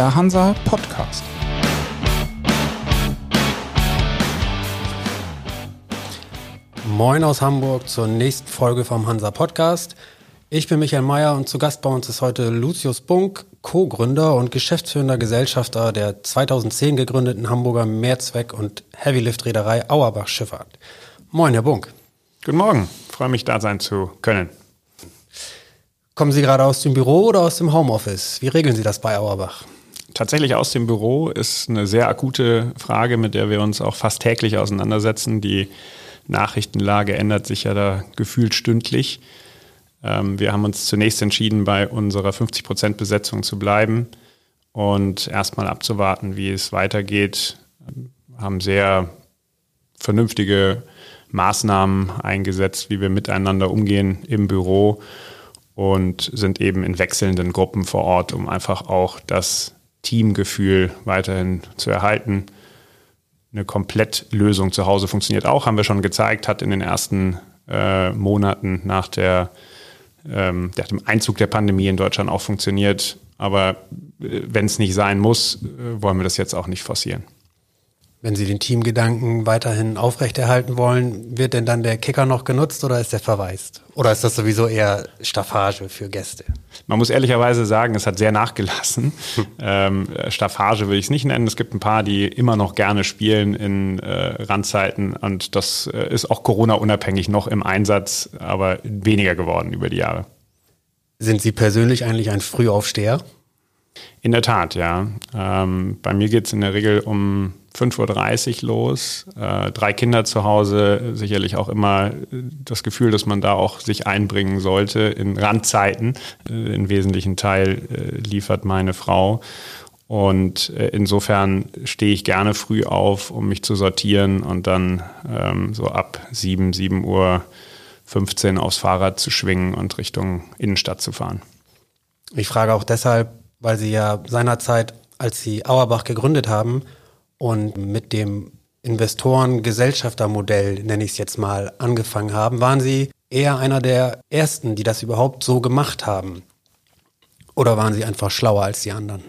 der Hansa Podcast. Moin aus Hamburg zur nächsten Folge vom Hansa Podcast. Ich bin Michael Mayer und zu Gast bei uns ist heute Lucius Bunk, Co-Gründer und geschäftsführender Gesellschafter der 2010 gegründeten Hamburger Mehrzweck- und Heavylift-Reederei Auerbach Schifffahrt. Moin, Herr Bunk. Guten Morgen, freue mich da sein zu können. Kommen Sie gerade aus dem Büro oder aus dem Homeoffice? Wie regeln Sie das bei Auerbach? Tatsächlich aus dem Büro ist eine sehr akute Frage, mit der wir uns auch fast täglich auseinandersetzen. Die Nachrichtenlage ändert sich ja da gefühlt stündlich. Ähm, wir haben uns zunächst entschieden, bei unserer 50% Besetzung zu bleiben und erstmal abzuwarten, wie es weitergeht. Wir haben sehr vernünftige Maßnahmen eingesetzt, wie wir miteinander umgehen im Büro und sind eben in wechselnden Gruppen vor Ort, um einfach auch das Teamgefühl weiterhin zu erhalten. Eine Komplettlösung zu Hause funktioniert auch, haben wir schon gezeigt, hat in den ersten äh, Monaten nach der, ähm, nach dem Einzug der Pandemie in Deutschland auch funktioniert. Aber äh, wenn es nicht sein muss, äh, wollen wir das jetzt auch nicht forcieren. Wenn Sie den Teamgedanken weiterhin aufrechterhalten wollen, wird denn dann der Kicker noch genutzt oder ist der verwaist? Oder ist das sowieso eher Staffage für Gäste? Man muss ehrlicherweise sagen, es hat sehr nachgelassen. ähm, Staffage will ich es nicht nennen. Es gibt ein paar, die immer noch gerne spielen in äh, Randzeiten und das äh, ist auch Corona-unabhängig noch im Einsatz, aber weniger geworden über die Jahre. Sind Sie persönlich eigentlich ein Frühaufsteher? In der Tat, ja. Ähm, bei mir geht es in der Regel um 5.30 Uhr los. Äh, drei Kinder zu Hause, sicherlich auch immer das Gefühl, dass man da auch sich einbringen sollte in Randzeiten. Äh, in wesentlichen Teil äh, liefert meine Frau. Und äh, insofern stehe ich gerne früh auf, um mich zu sortieren und dann ähm, so ab 7, 7 Uhr 15 aufs Fahrrad zu schwingen und Richtung Innenstadt zu fahren. Ich frage auch deshalb, weil Sie ja seinerzeit, als Sie Auerbach gegründet haben und mit dem Investoren-Gesellschaftermodell, nenne ich es jetzt mal, angefangen haben, waren Sie eher einer der Ersten, die das überhaupt so gemacht haben? Oder waren Sie einfach schlauer als die anderen?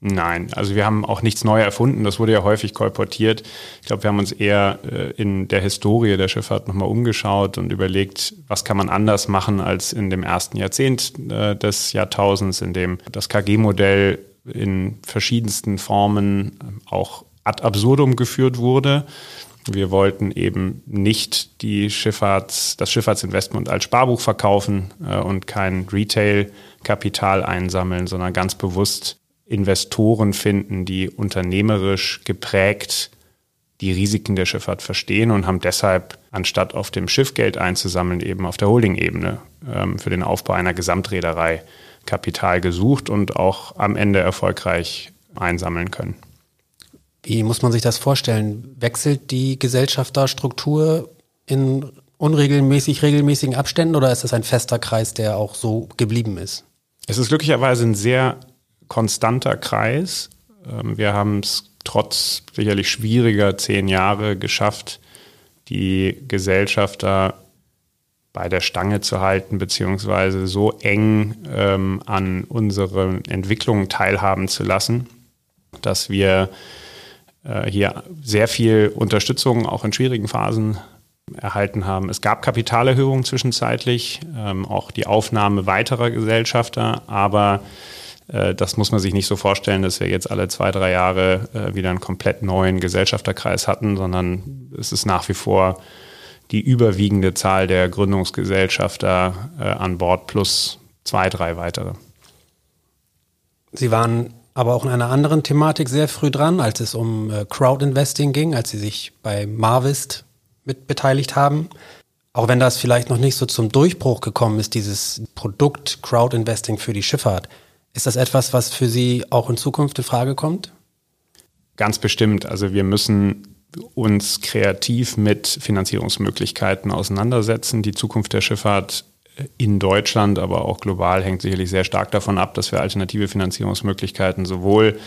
Nein, also wir haben auch nichts neu erfunden. Das wurde ja häufig kolportiert. Ich glaube, wir haben uns eher äh, in der Historie der Schifffahrt nochmal umgeschaut und überlegt, was kann man anders machen als in dem ersten Jahrzehnt äh, des Jahrtausends, in dem das KG-Modell in verschiedensten Formen äh, auch ad absurdum geführt wurde. Wir wollten eben nicht die Schifffahrts, das Schifffahrtsinvestment als Sparbuch verkaufen und kein Retail-Kapital einsammeln, sondern ganz bewusst Investoren finden, die unternehmerisch geprägt die Risiken der Schifffahrt verstehen und haben deshalb, anstatt auf dem Schiff Geld einzusammeln, eben auf der Holding-Ebene ähm, für den Aufbau einer Gesamtreederei Kapital gesucht und auch am Ende erfolgreich einsammeln können. Wie muss man sich das vorstellen? Wechselt die Gesellschafterstruktur in unregelmäßig regelmäßigen Abständen oder ist das ein fester Kreis, der auch so geblieben ist? Es ist glücklicherweise ein sehr konstanter Kreis. Ähm, wir haben es trotz sicherlich schwieriger zehn Jahre geschafft, die Gesellschafter bei der Stange zu halten, beziehungsweise so eng ähm, an unseren Entwicklungen teilhaben zu lassen, dass wir äh, hier sehr viel Unterstützung auch in schwierigen Phasen erhalten haben. Es gab Kapitalerhöhungen zwischenzeitlich, ähm, auch die Aufnahme weiterer Gesellschafter, aber äh, das muss man sich nicht so vorstellen, dass wir jetzt alle zwei, drei Jahre äh, wieder einen komplett neuen Gesellschafterkreis hatten, sondern es ist nach wie vor die überwiegende Zahl der Gründungsgesellschafter äh, an Bord plus zwei, drei weitere. Sie waren aber auch in einer anderen Thematik sehr früh dran, als es um Crowdinvesting ging, als Sie sich bei Marvist mit beteiligt haben. Auch wenn das vielleicht noch nicht so zum Durchbruch gekommen ist, dieses Produkt Crowdinvesting für die Schifffahrt. Ist das etwas, was für Sie auch in Zukunft in Frage kommt? Ganz bestimmt. Also wir müssen uns kreativ mit Finanzierungsmöglichkeiten auseinandersetzen. Die Zukunft der Schifffahrt in Deutschland, aber auch global hängt sicherlich sehr stark davon ab, dass wir alternative Finanzierungsmöglichkeiten sowohl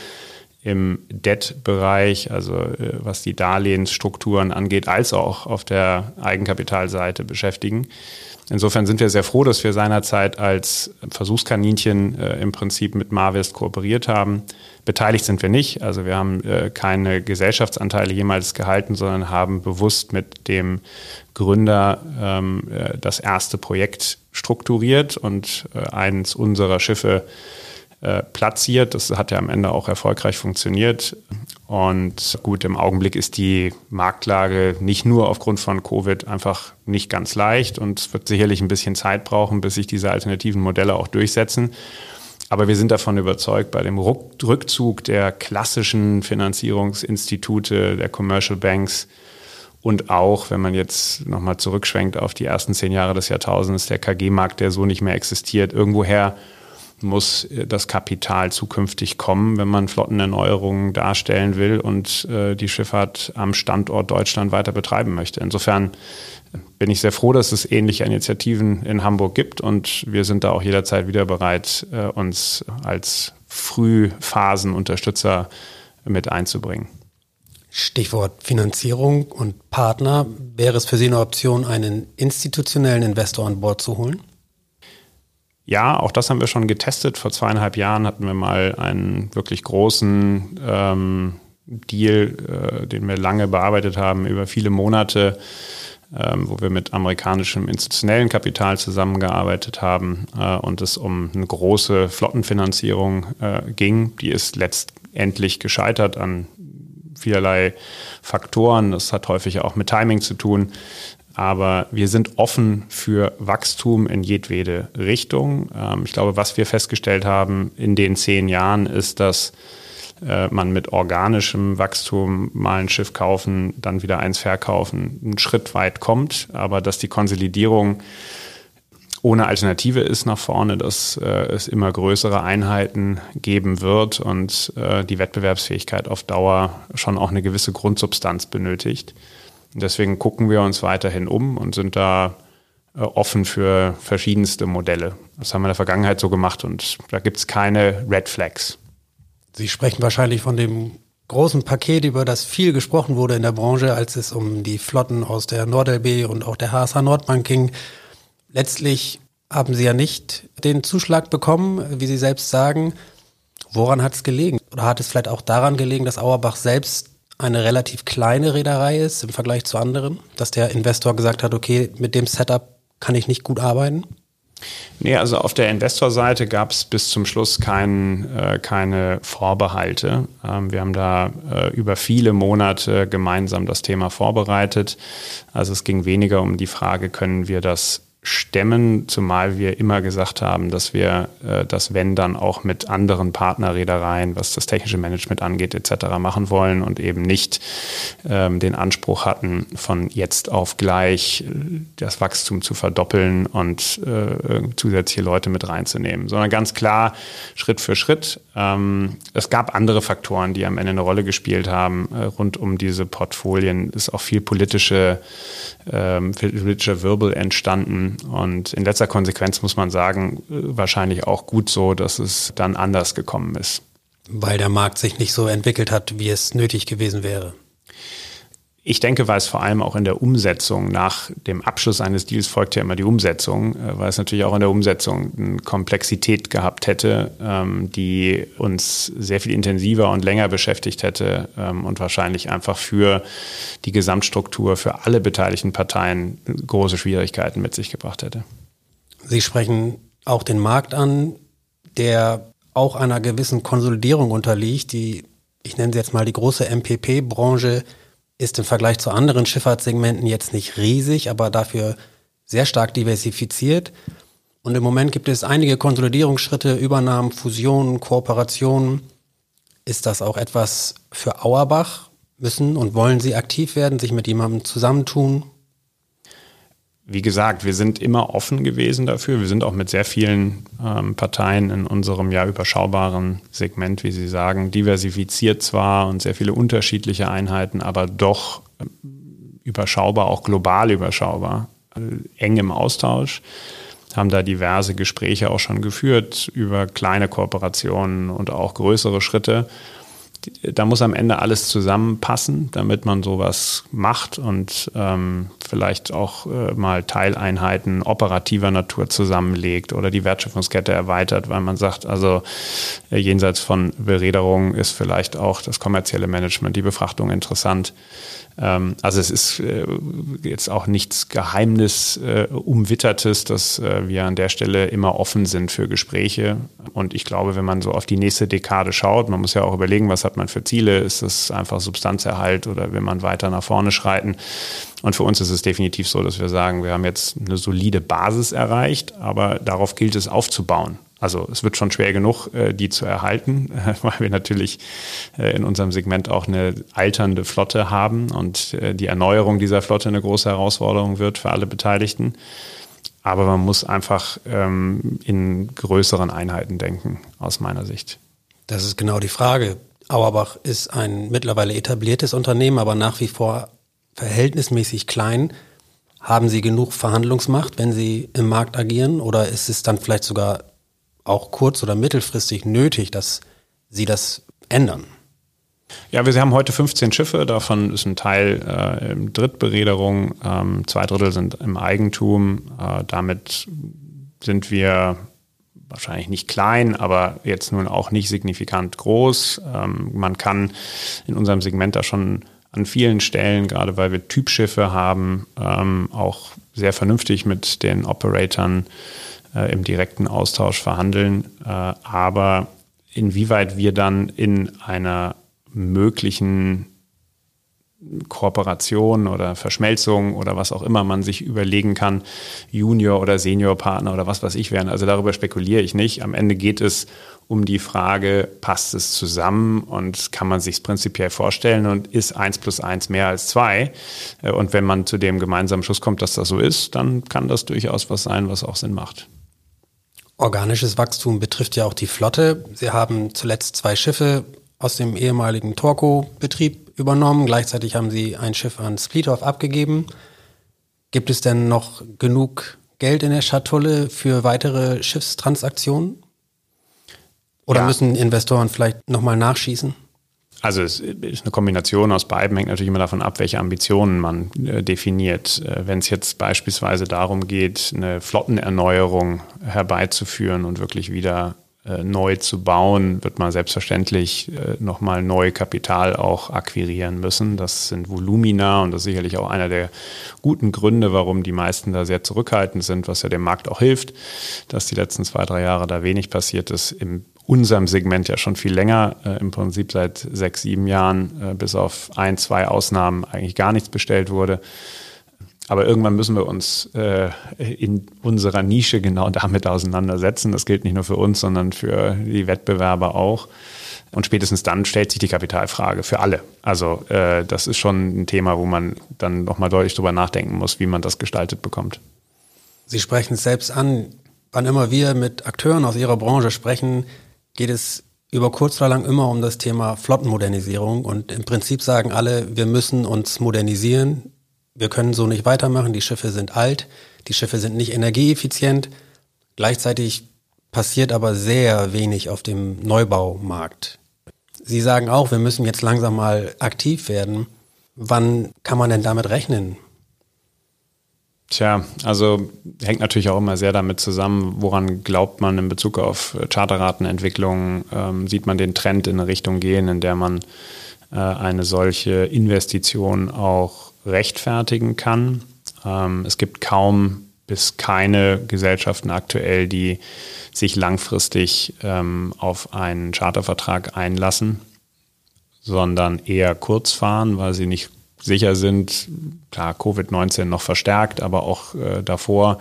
im Debt-Bereich, also äh, was die Darlehensstrukturen angeht, als auch auf der Eigenkapitalseite beschäftigen. Insofern sind wir sehr froh, dass wir seinerzeit als Versuchskaninchen äh, im Prinzip mit Marvest kooperiert haben. Beteiligt sind wir nicht, also wir haben äh, keine Gesellschaftsanteile jemals gehalten, sondern haben bewusst mit dem Gründer ähm, äh, das erste Projekt strukturiert und äh, eines unserer Schiffe äh, platziert. Das hat ja am Ende auch erfolgreich funktioniert. Und gut, im Augenblick ist die Marktlage nicht nur aufgrund von Covid einfach nicht ganz leicht und es wird sicherlich ein bisschen Zeit brauchen, bis sich diese alternativen Modelle auch durchsetzen. Aber wir sind davon überzeugt, bei dem Rückzug der klassischen Finanzierungsinstitute, der Commercial Banks und auch, wenn man jetzt nochmal zurückschwenkt auf die ersten zehn Jahre des Jahrtausends, der KG-Markt, der so nicht mehr existiert, irgendwoher muss das Kapital zukünftig kommen, wenn man Flottenerneuerungen darstellen will und äh, die Schifffahrt am Standort Deutschland weiter betreiben möchte. Insofern bin ich sehr froh, dass es ähnliche Initiativen in Hamburg gibt und wir sind da auch jederzeit wieder bereit, äh, uns als Frühphasenunterstützer mit einzubringen. Stichwort Finanzierung und Partner. Wäre es für Sie eine Option, einen institutionellen Investor an Bord zu holen? Ja, auch das haben wir schon getestet. Vor zweieinhalb Jahren hatten wir mal einen wirklich großen ähm, Deal, äh, den wir lange bearbeitet haben, über viele Monate, ähm, wo wir mit amerikanischem institutionellen Kapital zusammengearbeitet haben äh, und es um eine große Flottenfinanzierung äh, ging. Die ist letztendlich gescheitert an vielerlei Faktoren. Das hat häufig auch mit Timing zu tun. Aber wir sind offen für Wachstum in jedwede Richtung. Ähm, ich glaube, was wir festgestellt haben in den zehn Jahren ist, dass äh, man mit organischem Wachstum mal ein Schiff kaufen, dann wieder eins verkaufen, einen Schritt weit kommt, aber dass die Konsolidierung ohne Alternative ist nach vorne, dass äh, es immer größere Einheiten geben wird und äh, die Wettbewerbsfähigkeit auf Dauer schon auch eine gewisse Grundsubstanz benötigt. Deswegen gucken wir uns weiterhin um und sind da äh, offen für verschiedenste Modelle. Das haben wir in der Vergangenheit so gemacht und da gibt es keine Red Flags. Sie sprechen wahrscheinlich von dem großen Paket, über das viel gesprochen wurde in der Branche, als es um die Flotten aus der NordLB und auch der HSH Nordbank ging. Letztlich haben Sie ja nicht den Zuschlag bekommen, wie Sie selbst sagen. Woran hat es gelegen? Oder hat es vielleicht auch daran gelegen, dass Auerbach selbst eine relativ kleine Reederei ist im Vergleich zu anderen, dass der Investor gesagt hat, okay, mit dem Setup kann ich nicht gut arbeiten? Nee, also auf der Investorseite gab es bis zum Schluss kein, äh, keine Vorbehalte. Ähm, wir haben da äh, über viele Monate gemeinsam das Thema vorbereitet. Also es ging weniger um die Frage, können wir das stemmen, zumal wir immer gesagt haben, dass wir äh, das Wenn dann auch mit anderen Partnerreedereien, was das technische Management angeht, etc. machen wollen und eben nicht ähm, den Anspruch hatten, von jetzt auf gleich äh, das Wachstum zu verdoppeln und äh, zusätzliche Leute mit reinzunehmen, sondern ganz klar Schritt für Schritt. Ähm, es gab andere Faktoren, die am Ende eine Rolle gespielt haben. Äh, rund um diese Portfolien ist auch viel politische, ähm, politischer Wirbel entstanden und in letzter Konsequenz muss man sagen, wahrscheinlich auch gut so, dass es dann anders gekommen ist. Weil der Markt sich nicht so entwickelt hat, wie es nötig gewesen wäre. Ich denke, weil es vor allem auch in der Umsetzung nach dem Abschluss eines Deals folgt ja immer die Umsetzung, äh, weil es natürlich auch in der Umsetzung eine Komplexität gehabt hätte, ähm, die uns sehr viel intensiver und länger beschäftigt hätte ähm, und wahrscheinlich einfach für die Gesamtstruktur, für alle beteiligten Parteien große Schwierigkeiten mit sich gebracht hätte. Sie sprechen auch den Markt an, der auch einer gewissen Konsolidierung unterliegt, die, ich nenne sie jetzt mal die große MPP-Branche, ist im Vergleich zu anderen Schifffahrtssegmenten jetzt nicht riesig, aber dafür sehr stark diversifiziert. Und im Moment gibt es einige Konsolidierungsschritte, Übernahmen, Fusionen, Kooperationen. Ist das auch etwas für Auerbach? Müssen und wollen Sie aktiv werden, sich mit jemandem zusammentun? Wie gesagt, wir sind immer offen gewesen dafür. Wir sind auch mit sehr vielen ähm, Parteien in unserem ja überschaubaren Segment, wie Sie sagen, diversifiziert zwar und sehr viele unterschiedliche Einheiten, aber doch äh, überschaubar, auch global überschaubar, äh, eng im Austausch haben da diverse Gespräche auch schon geführt über kleine Kooperationen und auch größere Schritte. Da muss am Ende alles zusammenpassen, damit man sowas macht und ähm, vielleicht auch äh, mal Teileinheiten operativer Natur zusammenlegt oder die Wertschöpfungskette erweitert, weil man sagt, also äh, jenseits von Beräderung ist vielleicht auch das kommerzielle Management, die Befrachtung interessant. Ähm, also es ist äh, jetzt auch nichts Geheimnis äh, umwittertes, dass äh, wir an der Stelle immer offen sind für Gespräche. Und ich glaube, wenn man so auf die nächste Dekade schaut, man muss ja auch überlegen, was hat man für Ziele? Ist das einfach Substanzerhalt oder will man weiter nach vorne schreiten? Und für uns ist es definitiv so, dass wir sagen, wir haben jetzt eine solide Basis erreicht, aber darauf gilt es aufzubauen. Also es wird schon schwer genug, äh, die zu erhalten, weil wir natürlich äh, in unserem Segment auch eine alternde Flotte haben und äh, die Erneuerung dieser Flotte eine große Herausforderung wird für alle Beteiligten. Aber man muss einfach ähm, in größeren Einheiten denken, aus meiner Sicht. Das ist genau die Frage. Auerbach ist ein mittlerweile etabliertes Unternehmen, aber nach wie vor verhältnismäßig klein. Haben Sie genug Verhandlungsmacht, wenn Sie im Markt agieren? Oder ist es dann vielleicht sogar auch kurz- oder mittelfristig nötig, dass Sie das ändern? Ja, wir haben heute 15 Schiffe, davon ist ein Teil äh, in Drittbereederung, ähm, zwei Drittel sind im Eigentum. Äh, damit sind wir wahrscheinlich nicht klein, aber jetzt nun auch nicht signifikant groß. Ähm, man kann in unserem Segment da schon an vielen Stellen, gerade weil wir Typschiffe haben, ähm, auch sehr vernünftig mit den Operatoren äh, im direkten Austausch verhandeln. Äh, aber inwieweit wir dann in einer möglichen Kooperation oder Verschmelzung oder was auch immer man sich überlegen kann, Junior- oder Senior-Partner oder was weiß ich werden. Also darüber spekuliere ich nicht. Am Ende geht es um die Frage, passt es zusammen und kann man sich prinzipiell vorstellen und ist eins plus eins mehr als zwei? Äh, und wenn man zu dem gemeinsamen Schluss kommt, dass das so ist, dann kann das durchaus was sein, was auch Sinn macht. Organisches Wachstum betrifft ja auch die Flotte. Sie haben zuletzt zwei Schiffe aus dem ehemaligen Torco-Betrieb übernommen. Gleichzeitig haben Sie ein Schiff an Splithoff abgegeben. Gibt es denn noch genug Geld in der Schatulle für weitere Schiffstransaktionen? Oder ja. müssen Investoren vielleicht nochmal nachschießen? Also es ist eine Kombination aus beiden, hängt natürlich immer davon ab, welche Ambitionen man äh, definiert. Äh, Wenn es jetzt beispielsweise darum geht, eine Flottenerneuerung herbeizuführen und wirklich wieder äh, neu zu bauen, wird man selbstverständlich äh, nochmal neu Kapital auch akquirieren müssen. Das sind Volumina und das ist sicherlich auch einer der guten Gründe, warum die meisten da sehr zurückhaltend sind, was ja dem Markt auch hilft, dass die letzten zwei, drei Jahre da wenig passiert ist. Im unserem Segment ja schon viel länger, äh, im Prinzip seit sechs, sieben Jahren, äh, bis auf ein, zwei Ausnahmen eigentlich gar nichts bestellt wurde. Aber irgendwann müssen wir uns äh, in unserer Nische genau damit auseinandersetzen. Das gilt nicht nur für uns, sondern für die Wettbewerber auch. Und spätestens dann stellt sich die Kapitalfrage für alle. Also äh, das ist schon ein Thema, wo man dann nochmal deutlich drüber nachdenken muss, wie man das gestaltet bekommt. Sie sprechen es selbst an. Wann immer wir mit Akteuren aus Ihrer Branche sprechen, geht es über kurz oder lang immer um das Thema Flottenmodernisierung. Und im Prinzip sagen alle, wir müssen uns modernisieren. Wir können so nicht weitermachen. Die Schiffe sind alt. Die Schiffe sind nicht energieeffizient. Gleichzeitig passiert aber sehr wenig auf dem Neubaumarkt. Sie sagen auch, wir müssen jetzt langsam mal aktiv werden. Wann kann man denn damit rechnen? Tja, also hängt natürlich auch immer sehr damit zusammen, woran glaubt man in Bezug auf Charterratenentwicklung, ähm, sieht man den Trend in eine Richtung gehen, in der man äh, eine solche Investition auch rechtfertigen kann. Ähm, es gibt kaum bis keine Gesellschaften aktuell, die sich langfristig ähm, auf einen Chartervertrag einlassen, sondern eher kurz fahren, weil sie nicht sicher sind, klar, Covid-19 noch verstärkt, aber auch äh, davor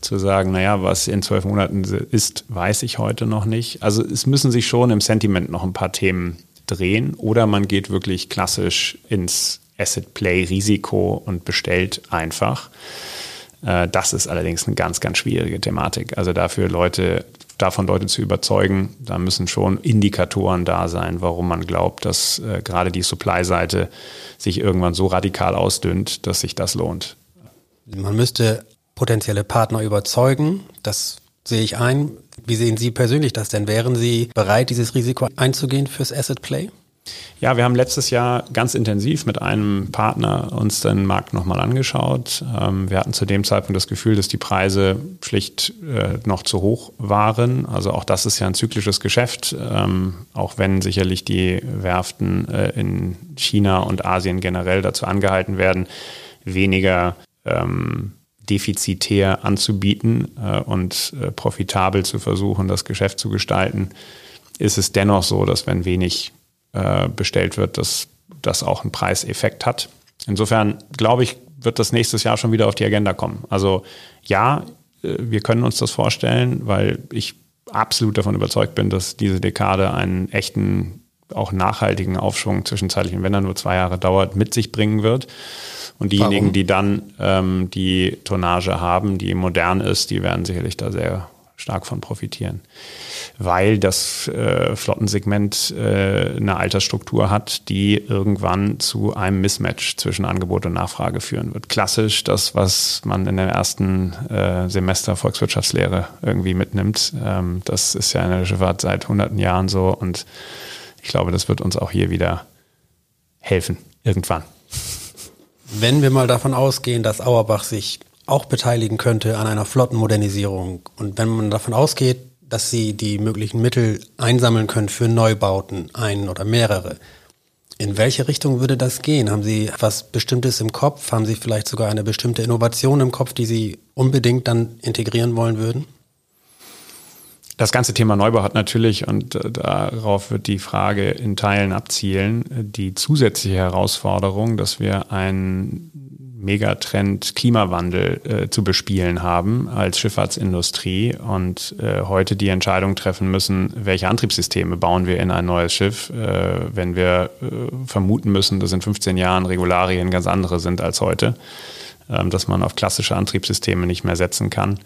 zu sagen, naja, was in zwölf Monaten ist, weiß ich heute noch nicht. Also es müssen sich schon im Sentiment noch ein paar Themen drehen oder man geht wirklich klassisch ins Asset Play Risiko und bestellt einfach. Äh, das ist allerdings eine ganz, ganz schwierige Thematik. Also dafür Leute davon Leute zu überzeugen, da müssen schon Indikatoren da sein, warum man glaubt, dass äh, gerade die Supply-Seite sich irgendwann so radikal ausdünnt, dass sich das lohnt. Man müsste potenzielle Partner überzeugen, das sehe ich ein. Wie sehen Sie persönlich das denn? Wären Sie bereit, dieses Risiko einzugehen fürs Asset Play? Ja, wir haben letztes Jahr ganz intensiv mit einem Partner uns den Markt nochmal angeschaut. Ähm, wir hatten zu dem Zeitpunkt das Gefühl, dass die Preise schlicht äh, noch zu hoch waren. Also auch das ist ja ein zyklisches Geschäft, ähm, auch wenn sicherlich die Werften äh, in China und Asien generell dazu angehalten werden, weniger ähm, defizitär anzubieten äh, und profitabel zu versuchen, das Geschäft zu gestalten, ist es dennoch so, dass wenn wenig äh, bestellt wird, dass das auch einen Preiseffekt hat. Insofern glaube ich, wird das nächstes Jahr schon wieder auf die Agenda kommen. Also ja, äh, wir können uns das vorstellen, weil ich absolut davon überzeugt bin, dass diese Dekade einen echten, auch nachhaltigen Aufschwung zwischenzeitlich, wenn er nur zwei Jahre dauert, mit sich bringen wird. Und diejenigen, Warum? die dann ähm, die Tonnage haben, die modern ist, die werden sicherlich da sehr stark von profitieren weil das äh, Flottensegment äh, eine Altersstruktur hat, die irgendwann zu einem Mismatch zwischen Angebot und Nachfrage führen wird. Klassisch das, was man in der ersten äh, Semester Volkswirtschaftslehre irgendwie mitnimmt. Ähm, das ist ja in der Schifffahrt seit hunderten Jahren so und ich glaube, das wird uns auch hier wieder helfen, irgendwann. Wenn wir mal davon ausgehen, dass Auerbach sich auch beteiligen könnte an einer Flottenmodernisierung und wenn man davon ausgeht, dass sie die möglichen Mittel einsammeln können für Neubauten, einen oder mehrere. In welche Richtung würde das gehen? Haben Sie was Bestimmtes im Kopf? Haben Sie vielleicht sogar eine bestimmte Innovation im Kopf, die Sie unbedingt dann integrieren wollen würden? Das ganze Thema Neubau hat natürlich, und äh, darauf wird die Frage in Teilen abzielen, die zusätzliche Herausforderung, dass wir ein Megatrend Klimawandel äh, zu bespielen haben als Schifffahrtsindustrie und äh, heute die Entscheidung treffen müssen, welche Antriebssysteme bauen wir in ein neues Schiff, äh, wenn wir äh, vermuten müssen, dass in 15 Jahren Regularien ganz andere sind als heute, ähm, dass man auf klassische Antriebssysteme nicht mehr setzen kann.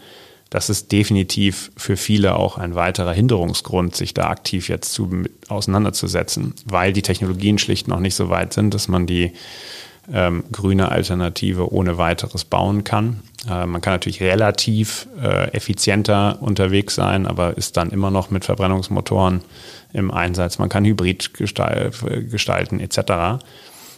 Das ist definitiv für viele auch ein weiterer Hinderungsgrund, sich da aktiv jetzt zu, auseinanderzusetzen, weil die Technologien schlicht noch nicht so weit sind, dass man die ähm, grüne Alternative ohne weiteres bauen kann. Äh, man kann natürlich relativ äh, effizienter unterwegs sein, aber ist dann immer noch mit Verbrennungsmotoren im Einsatz. Man kann Hybrid gestal gestalten etc.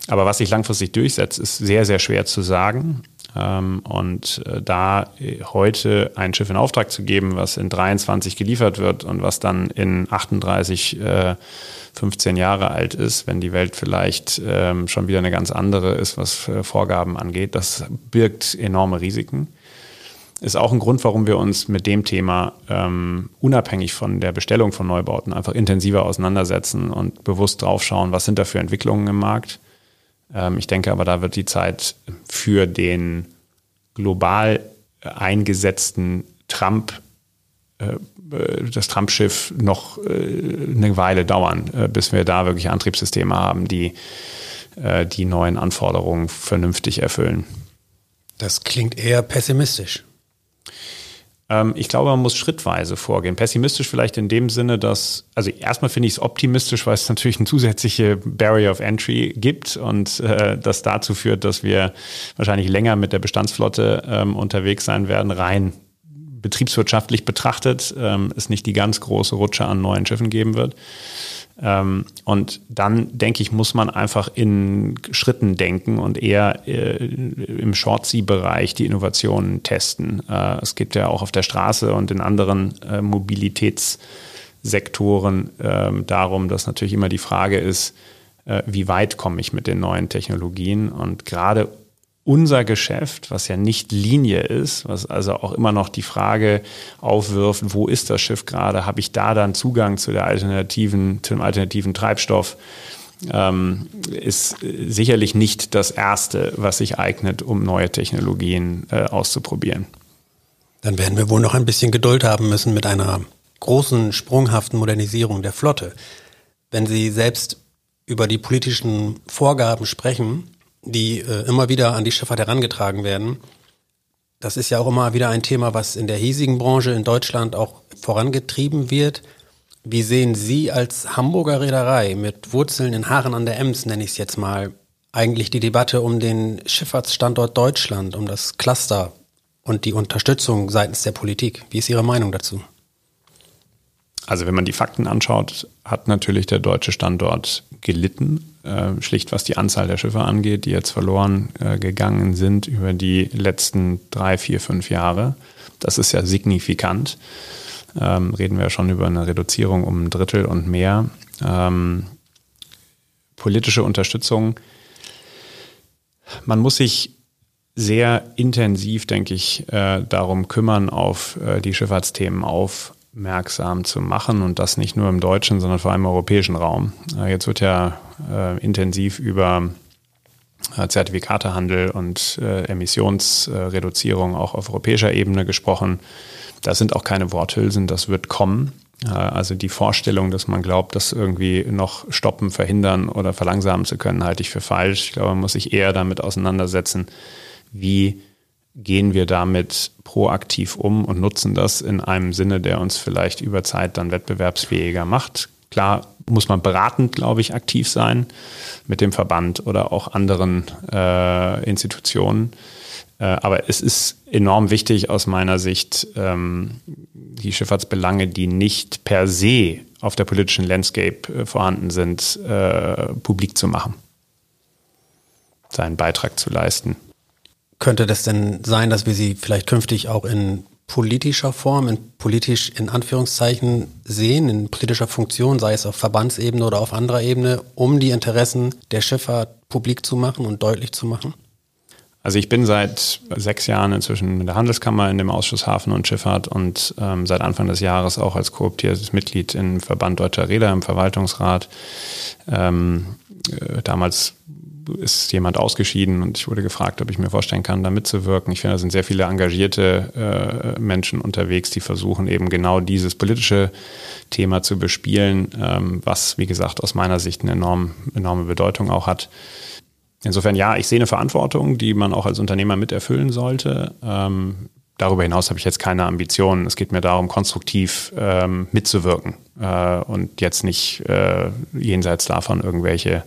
Aber was sich langfristig durchsetzt, ist sehr, sehr schwer zu sagen. Ähm, und äh, da äh, heute ein Schiff in Auftrag zu geben, was in 23 geliefert wird und was dann in 38 äh, 15 Jahre alt ist, wenn die Welt vielleicht ähm, schon wieder eine ganz andere ist, was äh, Vorgaben angeht. Das birgt enorme Risiken. Ist auch ein Grund, warum wir uns mit dem Thema ähm, unabhängig von der Bestellung von Neubauten einfach intensiver auseinandersetzen und bewusst draufschauen, was sind da für Entwicklungen im Markt. Ähm, ich denke aber, da wird die Zeit für den global eingesetzten Trump äh, äh, das Trump-Schiff noch äh, eine Weile dauern, bis wir da wirklich Antriebssysteme haben, die die neuen Anforderungen vernünftig erfüllen. Das klingt eher pessimistisch. Ähm, ich glaube, man muss schrittweise vorgehen. Pessimistisch vielleicht in dem Sinne, dass, also erstmal finde ich es optimistisch, weil es natürlich eine zusätzliche Barrier of Entry gibt und äh, das dazu führt, dass wir wahrscheinlich länger mit der Bestandsflotte ähm, unterwegs sein werden, rein betriebswirtschaftlich betrachtet ähm, es nicht die ganz große Rutsche an neuen Schiffen geben wird. Ähm, und dann, denke ich, muss man einfach in Schritten denken und eher äh, im Short-Sea-Bereich die Innovationen testen. Äh, es gibt ja auch auf der Straße und in anderen äh, Mobilitätssektoren ähm, darum, dass natürlich immer die Frage ist, äh, wie weit komme ich mit den neuen Technologien? Und gerade unser Geschäft, was ja nicht Linie ist, was also auch immer noch die Frage aufwirft, wo ist das Schiff gerade? Habe ich da dann Zugang zu der alternativen, zu alternativen Treibstoff? Ähm, ist sicherlich nicht das Erste, was sich eignet, um neue Technologien äh, auszuprobieren. Dann werden wir wohl noch ein bisschen Geduld haben müssen mit einer großen, sprunghaften Modernisierung der Flotte. Wenn Sie selbst über die politischen Vorgaben sprechen, die äh, immer wieder an die Schifffahrt herangetragen werden. Das ist ja auch immer wieder ein Thema, was in der hiesigen Branche in Deutschland auch vorangetrieben wird. Wie sehen Sie als Hamburger Reederei mit Wurzeln in Haaren an der Ems, nenne ich es jetzt mal, eigentlich die Debatte um den Schifffahrtsstandort Deutschland, um das Cluster und die Unterstützung seitens der Politik? Wie ist Ihre Meinung dazu? Also wenn man die Fakten anschaut, hat natürlich der deutsche Standort gelitten, äh, schlicht was die Anzahl der Schiffe angeht, die jetzt verloren äh, gegangen sind über die letzten drei, vier, fünf Jahre. Das ist ja signifikant. Ähm, reden wir schon über eine Reduzierung um ein Drittel und mehr. Ähm, politische Unterstützung. Man muss sich sehr intensiv, denke ich, äh, darum kümmern, auf die Schifffahrtsthemen aufmerksam zu machen und das nicht nur im deutschen, sondern vor allem im europäischen Raum. Äh, jetzt wird ja äh, intensiv über äh, Zertifikatehandel und äh, Emissionsreduzierung auch auf europäischer Ebene gesprochen. Das sind auch keine Worthülsen, das wird kommen. Also die Vorstellung, dass man glaubt, das irgendwie noch stoppen, verhindern oder verlangsamen zu können, halte ich für falsch. Ich glaube, man muss sich eher damit auseinandersetzen, wie gehen wir damit proaktiv um und nutzen das in einem Sinne, der uns vielleicht über Zeit dann wettbewerbsfähiger macht. Klar muss man beratend, glaube ich, aktiv sein mit dem Verband oder auch anderen äh, Institutionen. Äh, aber es ist enorm wichtig aus meiner Sicht, ähm, die Schifffahrtsbelange, die nicht per se auf der politischen Landscape äh, vorhanden sind, äh, publik zu machen, seinen Beitrag zu leisten. Könnte das denn sein, dass wir sie vielleicht künftig auch in politischer Form, in politisch in Anführungszeichen sehen, in politischer Funktion, sei es auf Verbandsebene oder auf anderer Ebene, um die Interessen der Schifffahrt publik zu machen und deutlich zu machen? Also ich bin seit sechs Jahren inzwischen mit der Handelskammer in dem Ausschuss Hafen und Schifffahrt und ähm, seit Anfang des Jahres auch als kooptiertes Mitglied im Verband Deutscher Räder im Verwaltungsrat. Ähm, äh, damals ist jemand ausgeschieden und ich wurde gefragt, ob ich mir vorstellen kann, da mitzuwirken. Ich finde, da sind sehr viele engagierte äh, Menschen unterwegs, die versuchen eben genau dieses politische Thema zu bespielen, ähm, was, wie gesagt, aus meiner Sicht eine enorm, enorme Bedeutung auch hat. Insofern ja, ich sehe eine Verantwortung, die man auch als Unternehmer miterfüllen sollte. Ähm, darüber hinaus habe ich jetzt keine Ambitionen. Es geht mir darum, konstruktiv ähm, mitzuwirken äh, und jetzt nicht äh, jenseits davon irgendwelche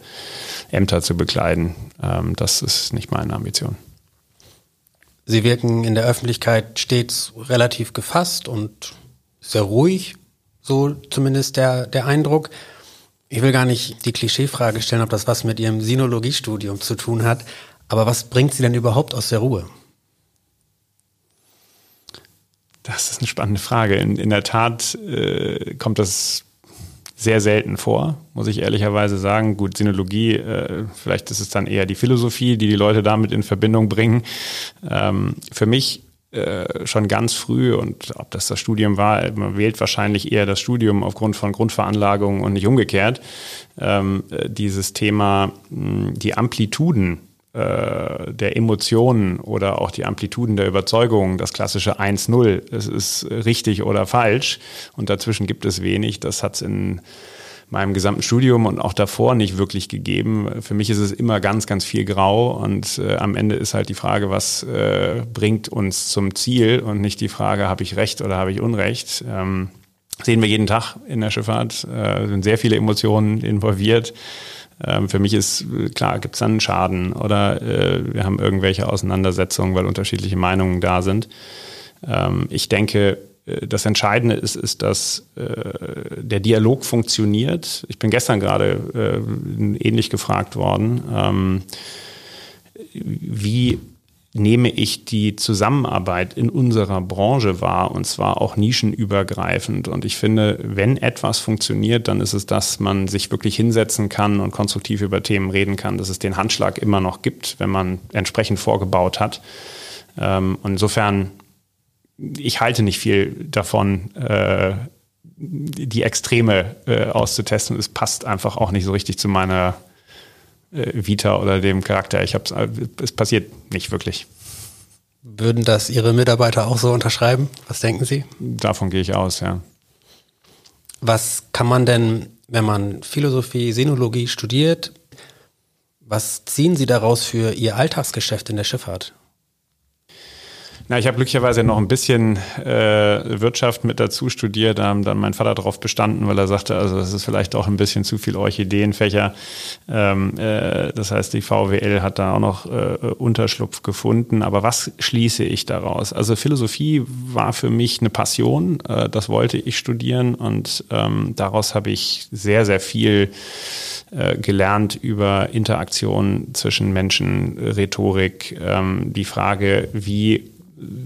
Ämter zu bekleiden. Ähm, das ist nicht meine Ambition. Sie wirken in der Öffentlichkeit stets relativ gefasst und sehr ruhig, so zumindest der, der Eindruck. Ich will gar nicht die Klischeefrage stellen, ob das was mit Ihrem Sinologiestudium zu tun hat, aber was bringt Sie denn überhaupt aus der Ruhe? Das ist eine spannende Frage. In, in der Tat äh, kommt das sehr selten vor, muss ich ehrlicherweise sagen. Gut, Sinologie, äh, vielleicht ist es dann eher die Philosophie, die die Leute damit in Verbindung bringen. Ähm, für mich äh, schon ganz früh und ob das das Studium war, man wählt wahrscheinlich eher das Studium aufgrund von Grundveranlagungen und nicht umgekehrt. Ähm, äh, dieses Thema, mh, die Amplituden äh, der Emotionen oder auch die Amplituden der Überzeugung, das klassische 1-0, es ist richtig oder falsch und dazwischen gibt es wenig. Das hat es in meinem gesamten Studium und auch davor nicht wirklich gegeben. Für mich ist es immer ganz, ganz viel grau und äh, am Ende ist halt die Frage, was äh, bringt uns zum Ziel und nicht die Frage, habe ich recht oder habe ich Unrecht. Ähm, sehen wir jeden Tag in der Schifffahrt, äh, sind sehr viele Emotionen involviert. Ähm, für mich ist klar, gibt es dann einen Schaden oder äh, wir haben irgendwelche Auseinandersetzungen, weil unterschiedliche Meinungen da sind. Ähm, ich denke, äh, das Entscheidende ist, ist, dass äh, der Dialog funktioniert. Ich bin gestern gerade äh, ähnlich gefragt worden, ähm, wie nehme ich die Zusammenarbeit in unserer Branche wahr und zwar auch nischenübergreifend. Und ich finde, wenn etwas funktioniert, dann ist es, dass man sich wirklich hinsetzen kann und konstruktiv über Themen reden kann, dass es den Handschlag immer noch gibt, wenn man entsprechend vorgebaut hat. Ähm, insofern, ich halte nicht viel davon, äh, die Extreme äh, auszutesten. Es passt einfach auch nicht so richtig zu meiner äh, Vita oder dem Charakter. Ich hab's, äh, es passiert nicht wirklich. Würden das Ihre Mitarbeiter auch so unterschreiben? Was denken Sie? Davon gehe ich aus, ja. Was kann man denn, wenn man Philosophie, Sinologie studiert, was ziehen Sie daraus für Ihr Alltagsgeschäft in der Schifffahrt? Na, ich habe glücklicherweise noch ein bisschen äh, Wirtschaft mit dazu studiert. Da haben dann mein Vater darauf bestanden, weil er sagte, also das ist vielleicht auch ein bisschen zu viel Orchideenfächer. Ähm, äh, das heißt, die VWL hat da auch noch äh, Unterschlupf gefunden. Aber was schließe ich daraus? Also Philosophie war für mich eine Passion. Äh, das wollte ich studieren und ähm, daraus habe ich sehr, sehr viel äh, gelernt über Interaktion zwischen Menschen, Rhetorik, ähm, die Frage, wie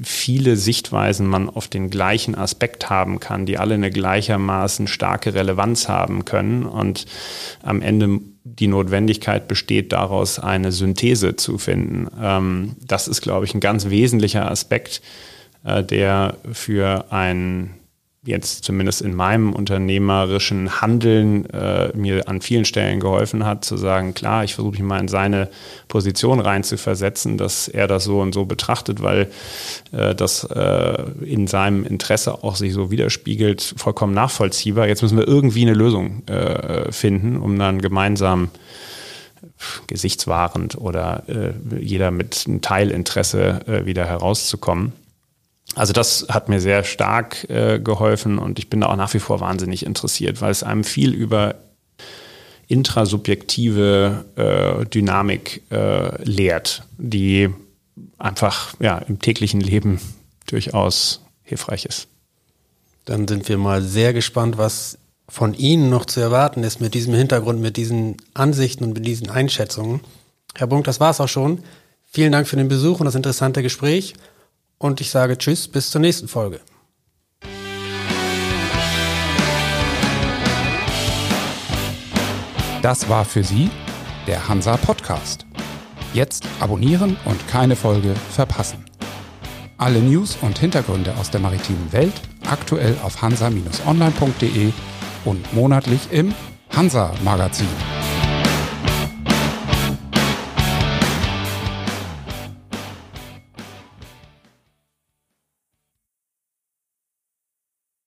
viele Sichtweisen man auf den gleichen Aspekt haben kann, die alle eine gleichermaßen starke Relevanz haben können und am Ende die Notwendigkeit besteht, daraus eine Synthese zu finden. Ähm, das ist, glaube ich, ein ganz wesentlicher Aspekt, äh, der für ein jetzt zumindest in meinem unternehmerischen Handeln äh, mir an vielen Stellen geholfen hat, zu sagen, klar, ich versuche mich mal in seine Position rein zu versetzen, dass er das so und so betrachtet, weil äh, das äh, in seinem Interesse auch sich so widerspiegelt, vollkommen nachvollziehbar. Jetzt müssen wir irgendwie eine Lösung äh, finden, um dann gemeinsam gesichtswahrend oder äh, jeder mit einem Teilinteresse äh, wieder herauszukommen. Also das hat mir sehr stark äh, geholfen und ich bin da auch nach wie vor wahnsinnig interessiert, weil es einem viel über intrasubjektive äh, Dynamik äh, lehrt, die einfach ja, im täglichen Leben durchaus hilfreich ist. Dann sind wir mal sehr gespannt, was von Ihnen noch zu erwarten ist mit diesem Hintergrund, mit diesen Ansichten und mit diesen Einschätzungen. Herr Bunk, das war's auch schon. Vielen Dank für den Besuch und das interessante Gespräch und ich sage Tschüss, bis zur nächsten Folge. Das war für Sie der Hansa Podcast. Jetzt abonnieren und keine Folge verpassen. Alle News und Hintergründe aus der maritimen Welt aktuell auf hansa-online.de und monatlich im Hansa Magazin.